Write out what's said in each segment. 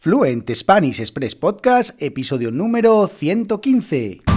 Fluent Spanish Express Podcast, episodio número 115.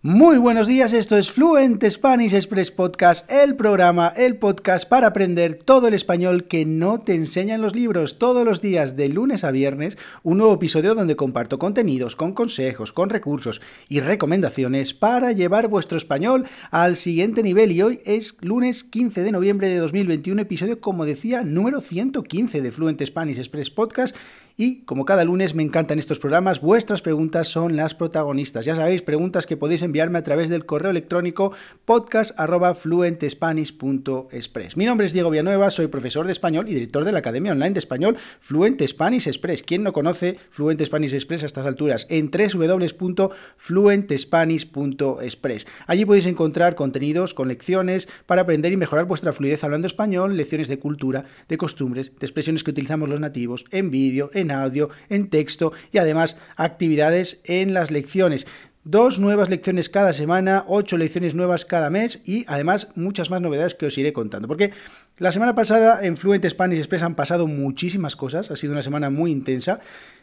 Muy buenos días, esto es Fluent Spanish Express Podcast, el programa, el podcast para aprender todo el español que no te enseñan los libros. Todos los días, de lunes a viernes, un nuevo episodio donde comparto contenidos con consejos, con recursos y recomendaciones para llevar vuestro español al siguiente nivel. Y hoy es lunes 15 de noviembre de 2021, episodio, como decía, número 115 de Fluent Spanish Express Podcast. Y como cada lunes me encantan estos programas, vuestras preguntas son las protagonistas. Ya sabéis, preguntas que podéis enviarme a través del correo electrónico podcast.fluentespanish.express. Mi nombre es Diego Villanueva, soy profesor de español y director de la Academia Online de Español Fluent Spanish Express. ¿Quién no conoce Fluent Spanish Express a estas alturas? En www.fluentespanish.express. Allí podéis encontrar contenidos con lecciones para aprender y mejorar vuestra fluidez hablando español, lecciones de cultura, de costumbres, de expresiones que utilizamos los nativos, en vídeo, en audio, en texto y además actividades en las lecciones. Dos nuevas lecciones cada semana, ocho lecciones nuevas cada mes y además muchas más novedades que os iré contando. Porque la semana pasada en Fluent Spanish Express han pasado muchísimas cosas, ha sido una semana muy intensa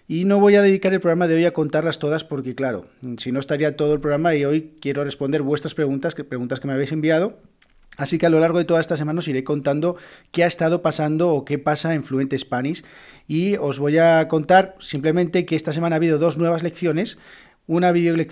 y no voy a dedicar el programa de hoy a contarlas todas porque claro, si no estaría todo el programa y hoy quiero responder vuestras preguntas, que preguntas que me habéis enviado Así que a lo largo de toda esta semana os iré contando qué ha estado pasando o qué pasa en Fluent Spanish. Y os voy a contar simplemente que esta semana ha habido dos nuevas lecciones una,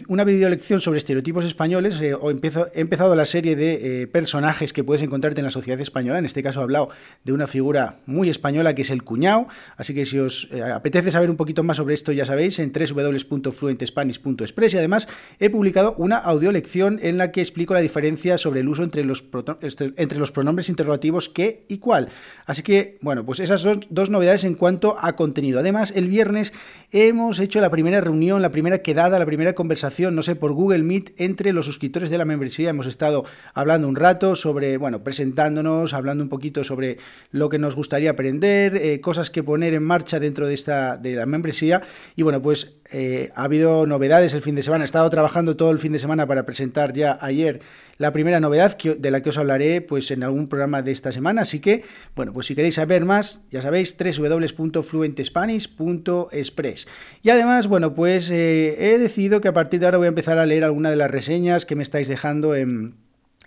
una videolección sobre estereotipos españoles. Eh, o he empezado la serie de eh, personajes que puedes encontrarte en la sociedad española. En este caso he hablado de una figura muy española que es el cuñado. Así que si os eh, apetece saber un poquito más sobre esto, ya sabéis, en www.fluentespanish.express. Y además he publicado una audiolección en la que explico la diferencia sobre el uso entre los, este, entre los pronombres interrogativos qué y cuál. Así que, bueno, pues esas son dos novedades en cuanto a contenido. Además, el viernes hemos hecho la primera reunión, la primera quedada, la primera conversación, no sé, por Google Meet entre los suscriptores de la membresía. Hemos estado hablando un rato sobre, bueno, presentándonos, hablando un poquito sobre lo que nos gustaría aprender, eh, cosas que poner en marcha dentro de esta de la membresía. Y bueno, pues eh, ha habido novedades el fin de semana. He estado trabajando todo el fin de semana para presentar ya ayer la primera novedad de la que os hablaré pues en algún programa de esta semana. Así que, bueno, pues si queréis saber más, ya sabéis, www.fluentespanish.express. Y además, bueno, pues eh, he decidido que a partir de ahora voy a empezar a leer alguna de las reseñas que me estáis dejando en,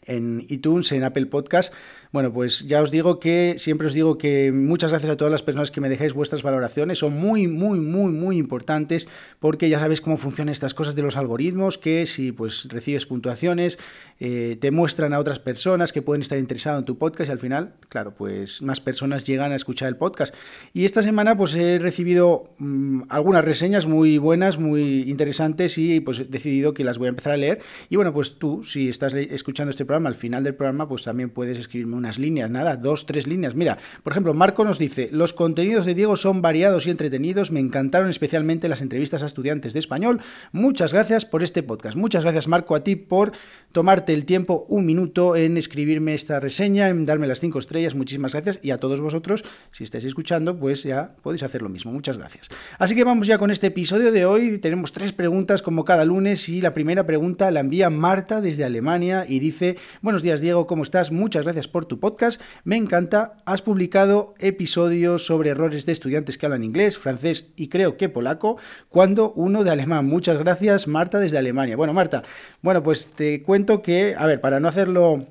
en iTunes, en Apple Podcast, bueno, pues ya os digo que siempre os digo que muchas gracias a todas las personas que me dejáis vuestras valoraciones, son muy, muy, muy, muy importantes porque ya sabéis cómo funcionan estas cosas de los algoritmos, que si pues recibes puntuaciones, eh, te muestran a otras personas que pueden estar interesadas en tu podcast y al final, claro, pues más personas llegan a escuchar el podcast. Y esta semana pues he recibido mm, algunas reseñas muy buenas, muy interesantes y pues he decidido que las voy a empezar a leer. Y bueno, pues tú, si estás escuchando este programa, al final del programa, pues también puedes escribirme una líneas, nada, dos, tres líneas. Mira, por ejemplo, Marco nos dice, los contenidos de Diego son variados y entretenidos, me encantaron especialmente las entrevistas a estudiantes de español. Muchas gracias por este podcast. Muchas gracias, Marco, a ti por tomarte el tiempo, un minuto, en escribirme esta reseña, en darme las cinco estrellas. Muchísimas gracias. Y a todos vosotros, si estáis escuchando, pues ya podéis hacer lo mismo. Muchas gracias. Así que vamos ya con este episodio de hoy. Tenemos tres preguntas como cada lunes y la primera pregunta la envía Marta desde Alemania y dice, buenos días Diego, ¿cómo estás? Muchas gracias por tu podcast. Me encanta. Has publicado episodios sobre errores de estudiantes que hablan inglés, francés y creo que polaco, cuando uno de alemán. Muchas gracias, Marta, desde Alemania. Bueno, Marta, bueno, pues te cuento que, a ver, para no hacerlo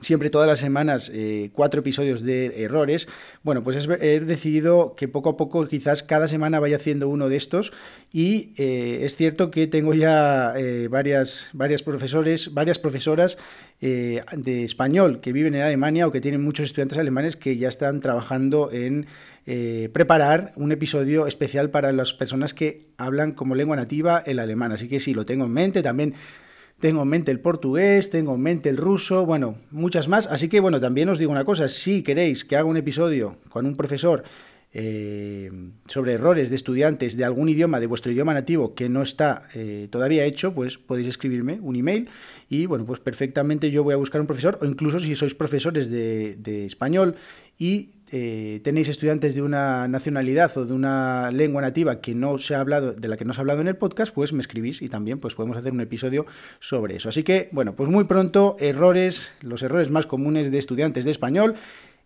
siempre todas las semanas eh, cuatro episodios de errores. Bueno, pues he decidido que poco a poco quizás cada semana vaya haciendo uno de estos y eh, es cierto que tengo ya eh, varias, varias profesores, varias profesoras de español que viven en Alemania o que tienen muchos estudiantes alemanes que ya están trabajando en preparar un episodio especial para las personas que hablan como lengua nativa el alemán. Así que sí, lo tengo en mente. También tengo en mente el portugués, tengo en mente el ruso, bueno, muchas más. Así que, bueno, también os digo una cosa, si queréis que haga un episodio con un profesor eh, sobre errores de estudiantes de algún idioma, de vuestro idioma nativo, que no está eh, todavía hecho, pues podéis escribirme un email y, bueno, pues perfectamente yo voy a buscar un profesor, o incluso si sois profesores de, de español y eh, tenéis estudiantes de una nacionalidad o de una lengua nativa que no se ha hablado, de la que no se ha hablado en el podcast, pues me escribís y también pues podemos hacer un episodio sobre eso. Así que, bueno, pues muy pronto, errores, los errores más comunes de estudiantes de español.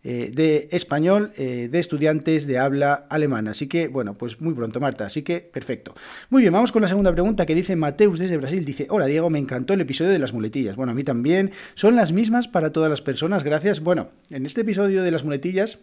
Eh, de español eh, de estudiantes de habla alemana. Así que, bueno, pues muy pronto, Marta. Así que, perfecto. Muy bien, vamos con la segunda pregunta que dice Mateus desde Brasil. Dice, hola Diego, me encantó el episodio de las muletillas. Bueno, a mí también. Son las mismas para todas las personas. Gracias. Bueno, en este episodio de las muletillas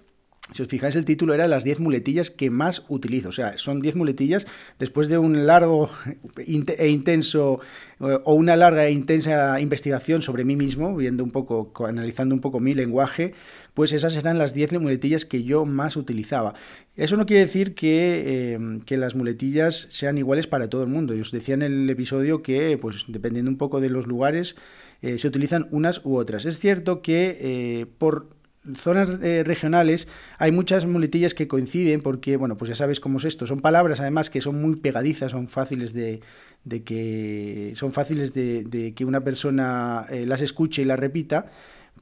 si os fijáis, el título era las 10 muletillas que más utilizo. O sea, son 10 muletillas después de un largo e intenso eh, o una larga e intensa investigación sobre mí mismo, viendo un poco, analizando un poco mi lenguaje, pues esas eran las 10 muletillas que yo más utilizaba. Eso no quiere decir que, eh, las muletillas sean iguales para todo el mundo. Yo os decía en el episodio que, pues dependiendo un poco de los lugares, eh, se utilizan unas u otras. Es cierto que por zonas eh, regionales hay muchas muletillas que coinciden porque, bueno, pues ya sabes cómo es esto. Son palabras además que son muy pegadizas, son fáciles de, que son fáciles de, que una persona eh, las escuche y las repita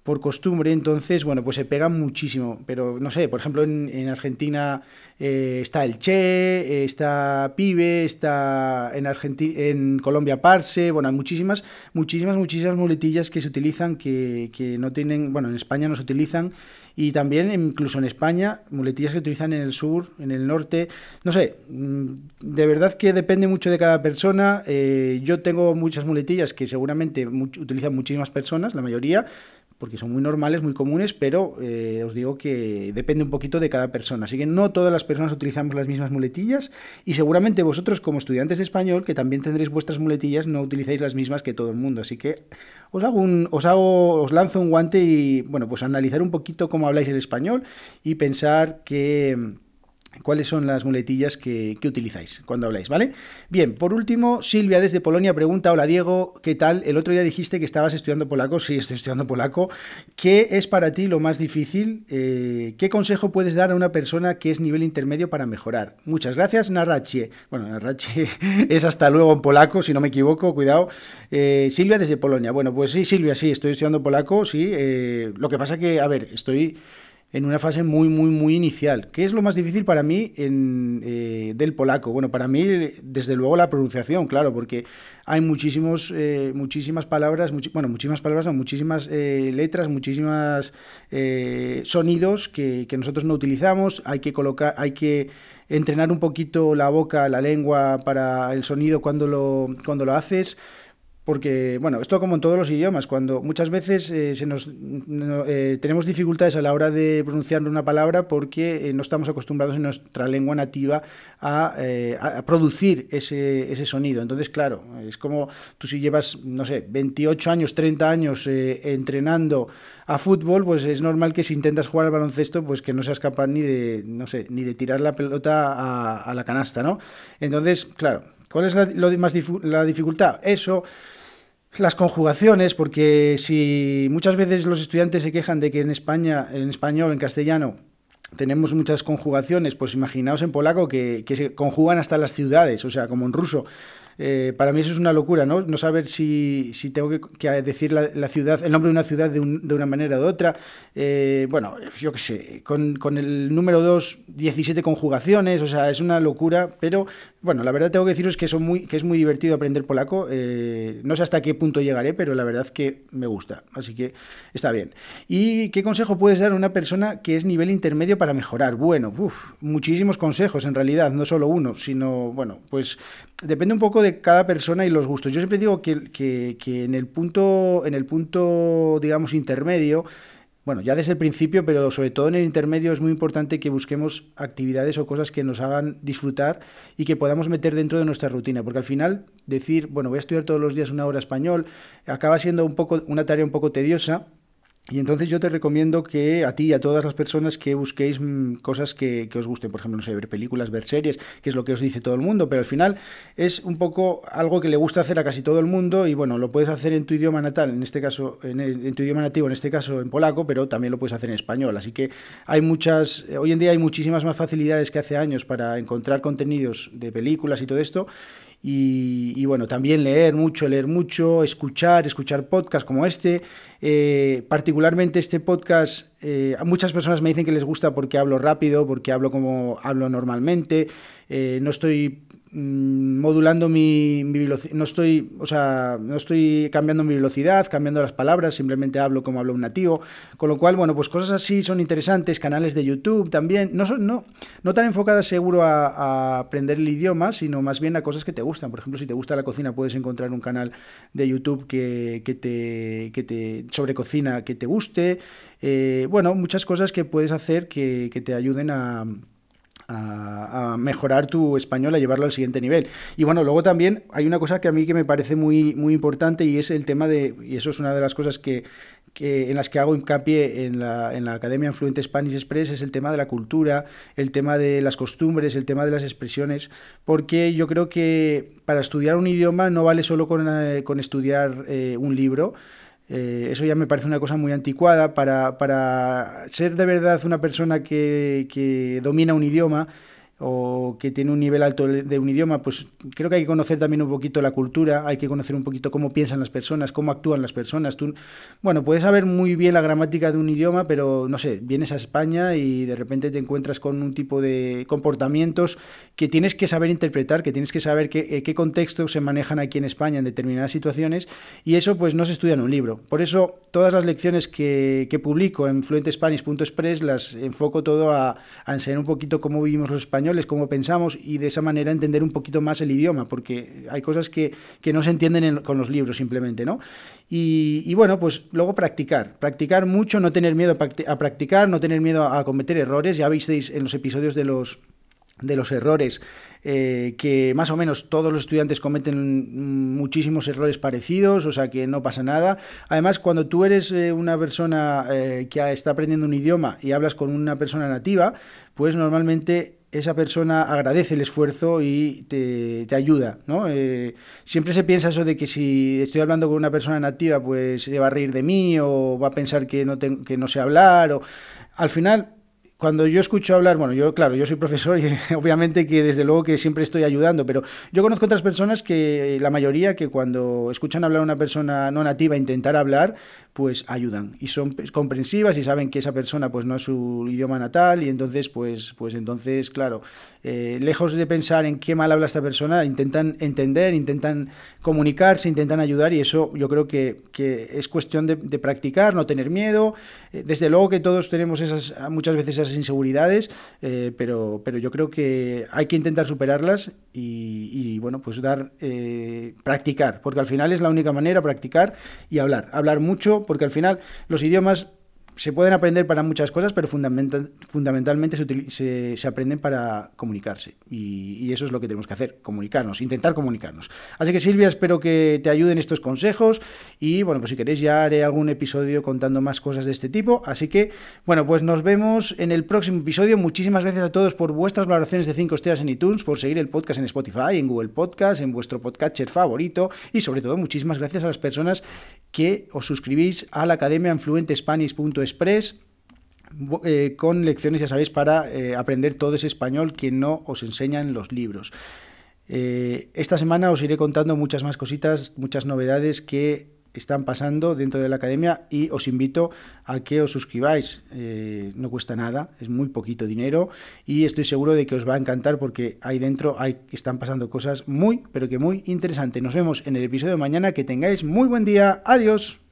por costumbre, entonces, bueno, pues se pegan muchísimo. Pero no sé, por ejemplo, en, Argentina eh, está el che, está pibe, está en, Argentina, en Colombia parse, bueno, hay muchísimas, muchísimas, muchísimas muletillas que se utilizan que, que no tienen, bueno, en España no se utilizan y también incluso en España, muletillas que utilizan en el sur, en el norte, no sé, mm, de verdad que depende mucho de cada persona. Eh, yo tengo muchas muletillas que seguramente utilizan muchísimas personas, la mayoría, porque son muy normales, muy comunes, pero eh, os digo que depende un poquito de cada persona. Así que no todas las personas utilizamos las mismas muletillas y seguramente vosotros como estudiantes de español, que también tendréis vuestras muletillas, no utilizáis las mismas que todo el mundo. Así que os hago un, os hago, os lanzo un guante y bueno, pues analizar un poquito cómo habláis el español y pensar que cuáles son las muletillas que, utilizáis cuando habláis, ¿vale? Bien, por último, Silvia desde Polonia pregunta, hola Diego, ¿qué tal? El otro día dijiste que estabas estudiando polaco, sí, estoy estudiando polaco. ¿Qué es para ti lo más difícil? Eh, ¿Qué consejo puedes dar a una persona que es nivel intermedio para mejorar? Muchas gracias, Narrache. Bueno, Narrache es hasta luego en polaco, si no me equivoco, cuidado. Eh, Silvia desde Polonia. Bueno, pues sí, Silvia, sí, estoy estudiando polaco, sí. Eh, lo que pasa que, a ver, estoy en una fase muy, muy, muy inicial. ¿Qué es lo más difícil para mí en, eh, del polaco? Bueno, para mí, desde luego, la pronunciación, claro, porque hay muchísimos, eh, muchísimas palabras, bueno, muchísimas palabras, no, muchísimas eh, letras, muchísimas sonidos que, que, nosotros no utilizamos. Hay que colocar, hay que entrenar un poquito la boca, la lengua para el sonido cuando lo, cuando lo haces. Porque, bueno, esto como en todos los idiomas, cuando muchas veces eh, se nos, eh, tenemos dificultades a la hora de pronunciar una palabra porque eh, no estamos acostumbrados en nuestra lengua nativa a, producir ese, ese, sonido. Entonces, claro, es como tú si llevas, no sé, 28 años, 30 años entrenando a fútbol, pues es normal que si intentas jugar al baloncesto, pues que no seas capaz ni de, no sé, ni de tirar la pelota a, a la canasta, ¿no? Entonces, claro, ¿cuál es la, lo más la dificultad? Eso las conjugaciones, porque si muchas veces los estudiantes se quejan de que en España, en español, en castellano, tenemos muchas conjugaciones, pues imaginaos en polaco que, que se conjugan hasta las ciudades, o sea, como en ruso. Eh, para mí eso es una locura, ¿no? No saber si, si tengo que, decir la, ciudad, el nombre de una ciudad de, de una manera u otra. Eh, bueno, yo qué sé, con, con el número 2, 17 conjugaciones, o sea, es una locura, pero bueno, la verdad tengo que deciros que, son muy, que es muy divertido aprender polaco. Eh, no sé hasta qué punto llegaré, pero la verdad que me gusta, así que está bien. ¿Y qué consejo puedes dar a una persona que es nivel intermedio para mejorar? Bueno, muchísimos consejos en realidad, no solo uno, sino, bueno, pues depende un poco de cada persona y los gustos. Yo siempre digo que, que, en el punto, en el punto, digamos, intermedio, bueno, ya desde el principio, pero sobre todo en el intermedio es muy importante que busquemos actividades o cosas que nos hagan disfrutar y que podamos meter dentro de nuestra rutina, porque al final decir, bueno, voy a estudiar todos los días una hora español, acaba siendo un poco una tarea un poco tediosa y entonces yo te recomiendo que a ti y a todas las personas que busquéis mm, cosas que, os gusten, por ejemplo, no sé, ver películas, ver series, que es lo que os dice todo el mundo, pero al final es un poco algo que le gusta hacer a casi todo el mundo y bueno, lo puedes hacer en tu idioma natal, en este caso, en, tu idioma nativo, en este caso en polaco, pero también lo puedes hacer en español. Así que hay muchas, hoy en día hay muchísimas más facilidades que hace años para encontrar contenidos de películas y todo esto Y, bueno, también leer mucho, leer mucho, escuchar, escuchar podcasts como este. Eh, particularmente este podcast, eh, muchas personas me dicen que les gusta porque hablo rápido, porque hablo como hablo normalmente. Eh, no estoy modulando mi, velocidad, no estoy, o sea, no estoy cambiando mi velocidad, cambiando las palabras, simplemente hablo como habla un nativo, con lo cual, bueno, pues cosas así son interesantes, canales de YouTube también, no, son, no, no tan enfocadas seguro a, aprender el idioma, sino más bien a cosas que te gustan, por ejemplo, si te gusta la cocina puedes encontrar un canal de YouTube que, que te, que te, sobre cocina que te guste, eh, bueno, muchas cosas que puedes hacer que, que te ayuden a a, mejorar tu español, a llevarlo al siguiente nivel. Y bueno, luego también hay una cosa que a mí que me parece muy, muy importante y es el tema de, y eso es una de las cosas que, en las que hago hincapié en la, en la Academia Fluente Spanish Express, es el tema de la cultura, el tema de las costumbres, el tema de las expresiones, porque yo creo que para estudiar un idioma no vale solo con, eh, estudiar eh, un libro, eh, eso ya me parece una cosa muy anticuada. Para, para ser de verdad una persona que, que domina un idioma, o que tiene un nivel alto de un idioma, pues creo que hay que conocer también un poquito la cultura, hay que conocer un poquito cómo piensan las personas, cómo actúan las personas. Tú, bueno, puedes saber muy bien la gramática de un idioma, pero no sé, vienes a España y de repente te encuentras con un tipo de comportamientos que tienes que saber interpretar, que tienes que saber qué, eh, qué contextos se manejan aquí en España en determinadas situaciones y eso pues no se estudia en un libro. Por eso todas las lecciones que, que publico en fluentespanish.express las enfoco todo a, a enseñar un poquito cómo vivimos los españoles cómo pensamos y de esa manera entender un poquito más el idioma, porque hay cosas que, no se entienden con los libros simplemente, ¿no? Y, bueno, pues luego practicar, practicar mucho, no tener miedo a practicar, no tener miedo a cometer errores, ya visteis en los episodios de los de los errores eh, que más o menos todos los estudiantes cometen muchísimos errores parecidos, o sea que no pasa nada. Además, cuando tú eres eh, una persona eh, que está aprendiendo un idioma y hablas con una persona nativa, pues normalmente esa persona agradece el esfuerzo y te, ayuda, ¿no? Eh, siempre se piensa eso de que si estoy hablando con una persona nativa, pues se va a reír de mí o va a pensar que no, que no sé hablar. O... Al final, cuando yo escucho hablar, bueno, yo, claro, yo soy profesor y obviamente que desde luego que siempre estoy ayudando, pero yo conozco otras personas que, la mayoría, que cuando escuchan hablar a una persona no nativa intentar hablar, pues ayudan y son comprensivas y saben que esa persona pues no es su idioma natal y entonces, pues, pues entonces, claro, eh, lejos de pensar en qué mal habla esta persona, intentan entender, intentan comunicarse, intentan ayudar y eso yo creo que, es cuestión de, practicar, no tener miedo. Eh, desde luego que todos tenemos esas, muchas veces esas inseguridades, eh, pero, pero yo creo que hay que intentar superarlas y, bueno, pues dar, practicar, porque al final es la única manera, practicar y hablar. Hablar mucho, porque al final los idiomas se pueden aprender para muchas cosas, pero fundamentalmente se, se, aprenden para comunicarse. Y, eso es lo que tenemos que hacer, comunicarnos, intentar comunicarnos. Así que Silvia, espero que te ayuden estos consejos y bueno, pues si queréis ya haré algún episodio contando más cosas de este tipo. Así que bueno, pues nos vemos en el próximo episodio. Muchísimas gracias a todos por vuestras valoraciones de 5 estrellas en iTunes, por seguir el podcast en Spotify, en Google Podcast, en vuestro podcatcher favorito y sobre todo muchísimas gracias a las personas que os suscribís a la Academia en Express eh, con lecciones, ya sabéis, para eh, aprender todo ese español que no os enseñan los libros. Eh, esta semana os iré contando muchas más cositas, muchas novedades que están pasando dentro de la academia y os invito a que os suscribáis. no cuesta nada, es muy poquito dinero y estoy seguro de que os va a encantar porque ahí dentro hay, están pasando cosas muy, pero que muy interesantes. Nos vemos en el episodio de mañana. Que tengáis muy buen día. Adiós.